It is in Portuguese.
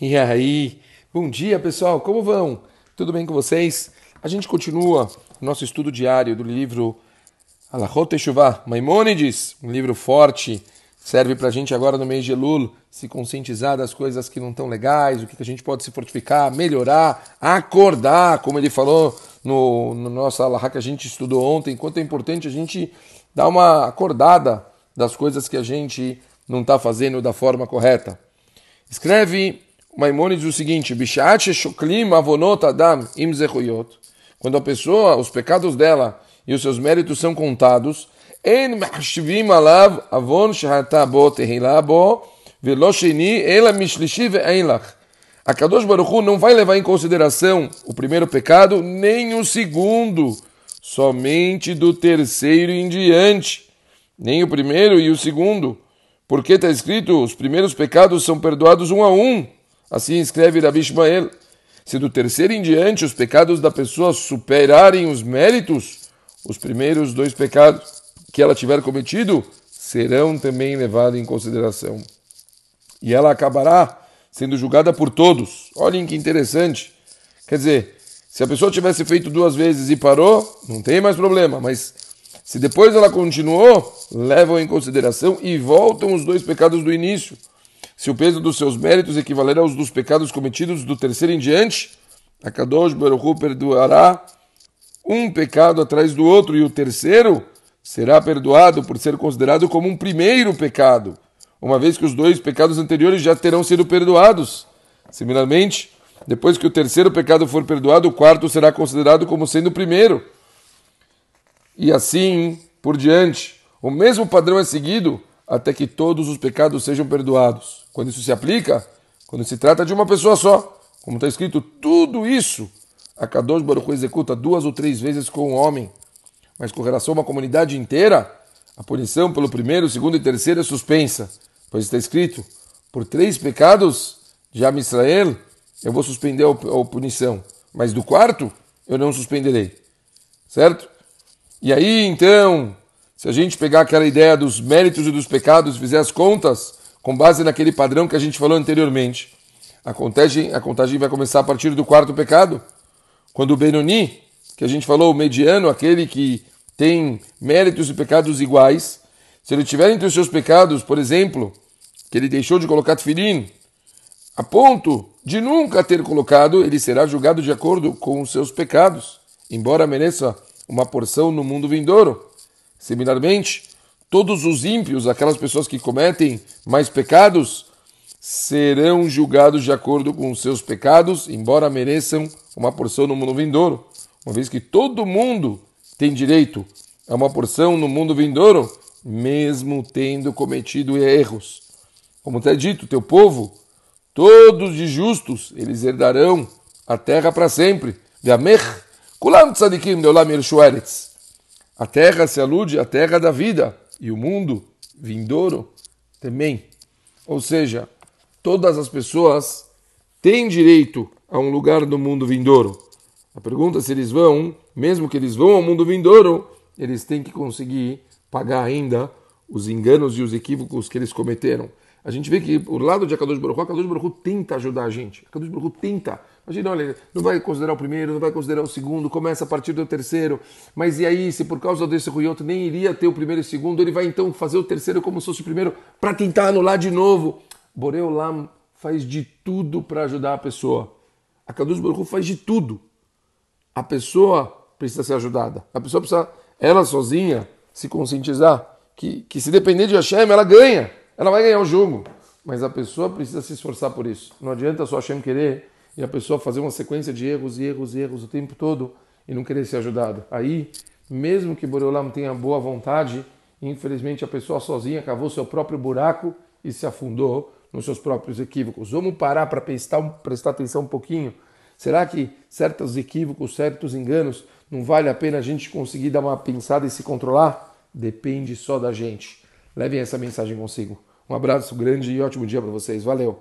E aí? Bom dia, pessoal. Como vão? Tudo bem com vocês? A gente continua nosso estudo diário do livro Alachot Teshuvah, Maimônides, um livro forte, serve para a gente agora no mês de Elul se conscientizar das coisas que não estão legais, o que a gente pode se fortificar, melhorar, acordar, como ele falou no, no nosso Alahá que a gente estudou ontem, quanto é importante a gente dar uma acordada das coisas que a gente não está fazendo da forma correta. Escreve Maimônides o seguinte: shoklim adam Quando a pessoa, os pecados dela e os seus méritos são contados. A Kadosh Baruch Hu não vai levar em consideração o primeiro pecado, nem o segundo, somente do terceiro em diante. Nem o primeiro e o segundo. Porque está escrito, os primeiros pecados são perdoados um a um. Assim escreve Rabi Ishmael. Se do terceiro em diante os pecados da pessoa superarem os méritos, os primeiros dois pecados que ela tiver cometido serão também levados em consideração. E ela acabará sendo julgada por todos. Olhem que interessante. Quer dizer, se a pessoa tivesse feito duas vezes e parou, não tem mais problema, mas se depois ela continuou, levam em consideração e voltam os dois pecados do início. Se o peso dos seus méritos equivaler aos dos pecados cometidos do terceiro em diante, a Kadosh Baruch perdoará um pecado atrás do outro e o terceiro será perdoado por ser considerado como um primeiro pecado, uma vez que os dois pecados anteriores já terão sido perdoados. Similarmente, depois que o terceiro pecado for perdoado, o quarto será considerado como sendo o primeiro. E assim por diante. O mesmo padrão é seguido até que todos os pecados sejam perdoados. Quando isso se aplica, quando se trata de uma pessoa só, como está escrito, tudo isso a Kadosh Baruch executa duas ou três vezes com o homem. Mas com relação a uma comunidade inteira, a punição pelo primeiro, segundo e terceiro é suspensa, pois está escrito, por três pecados de Am Israel, eu vou suspender a punição, mas do quarto eu não suspenderei. Certo? E aí, então, se a gente pegar aquela ideia dos méritos e dos pecados fizer as contas, com base naquele padrão que a gente falou anteriormente, a contagem, a contagem vai começar a partir do quarto pecado. Quando o Benoni, que a gente falou, o mediano, aquele que tem méritos e pecados iguais, se ele tiver entre os seus pecados, por exemplo, que ele deixou de colocar tefilim, a ponto de nunca ter colocado, ele será julgado de acordo com os seus pecados, embora mereça uma porção no mundo vindouro. Similarmente, todos os ímpios, aquelas pessoas que cometem mais pecados, serão julgados de acordo com os seus pecados, embora mereçam uma porção no mundo vindouro. Uma vez que todo mundo tem direito a uma porção no mundo vindouro, mesmo tendo cometido erros. Como está dito, teu povo, todos de justos, eles herdarão a terra para sempre. Kulam tzadikim de olam a terra se alude à terra da vida e o mundo vindouro também. Ou seja, todas as pessoas têm direito a um lugar no mundo vindouro. A pergunta é se eles vão, mesmo que eles vão ao mundo vindouro, eles têm que conseguir pagar ainda os enganos e os equívocos que eles cometeram. A gente vê que o lado de Akadosh Baruch Akadosh Baruch tenta ajudar a gente. Akadosh Baruch tenta. Imagina, olha, não vai considerar o primeiro, não vai considerar o segundo, começa a partir do terceiro. Mas e aí, se por causa desse ruioto nem iria ter o primeiro e o segundo, ele vai então fazer o terceiro como se fosse o primeiro para tentar anular de novo. Boreu Lam faz de tudo para ajudar a pessoa. Akadosh Baruch Hu faz de tudo. A pessoa precisa ser ajudada. A pessoa precisa, ela sozinha, se conscientizar que, que se depender de Hashem, ela ganha. Ela vai ganhar o jogo. Mas a pessoa precisa se esforçar por isso. Não adianta só Hashem querer e a pessoa fazer uma sequência de erros e erros e erros o tempo todo e não querer ser ajudado. Aí, mesmo que Boreolam tenha boa vontade, infelizmente a pessoa sozinha cavou seu próprio buraco e se afundou nos seus próprios equívocos. Vamos parar para prestar, prestar atenção um pouquinho. Será que certos equívocos, certos enganos, não vale a pena a gente conseguir dar uma pensada e se controlar? Depende só da gente. Levem essa mensagem consigo. Um abraço grande e ótimo dia para vocês. Valeu!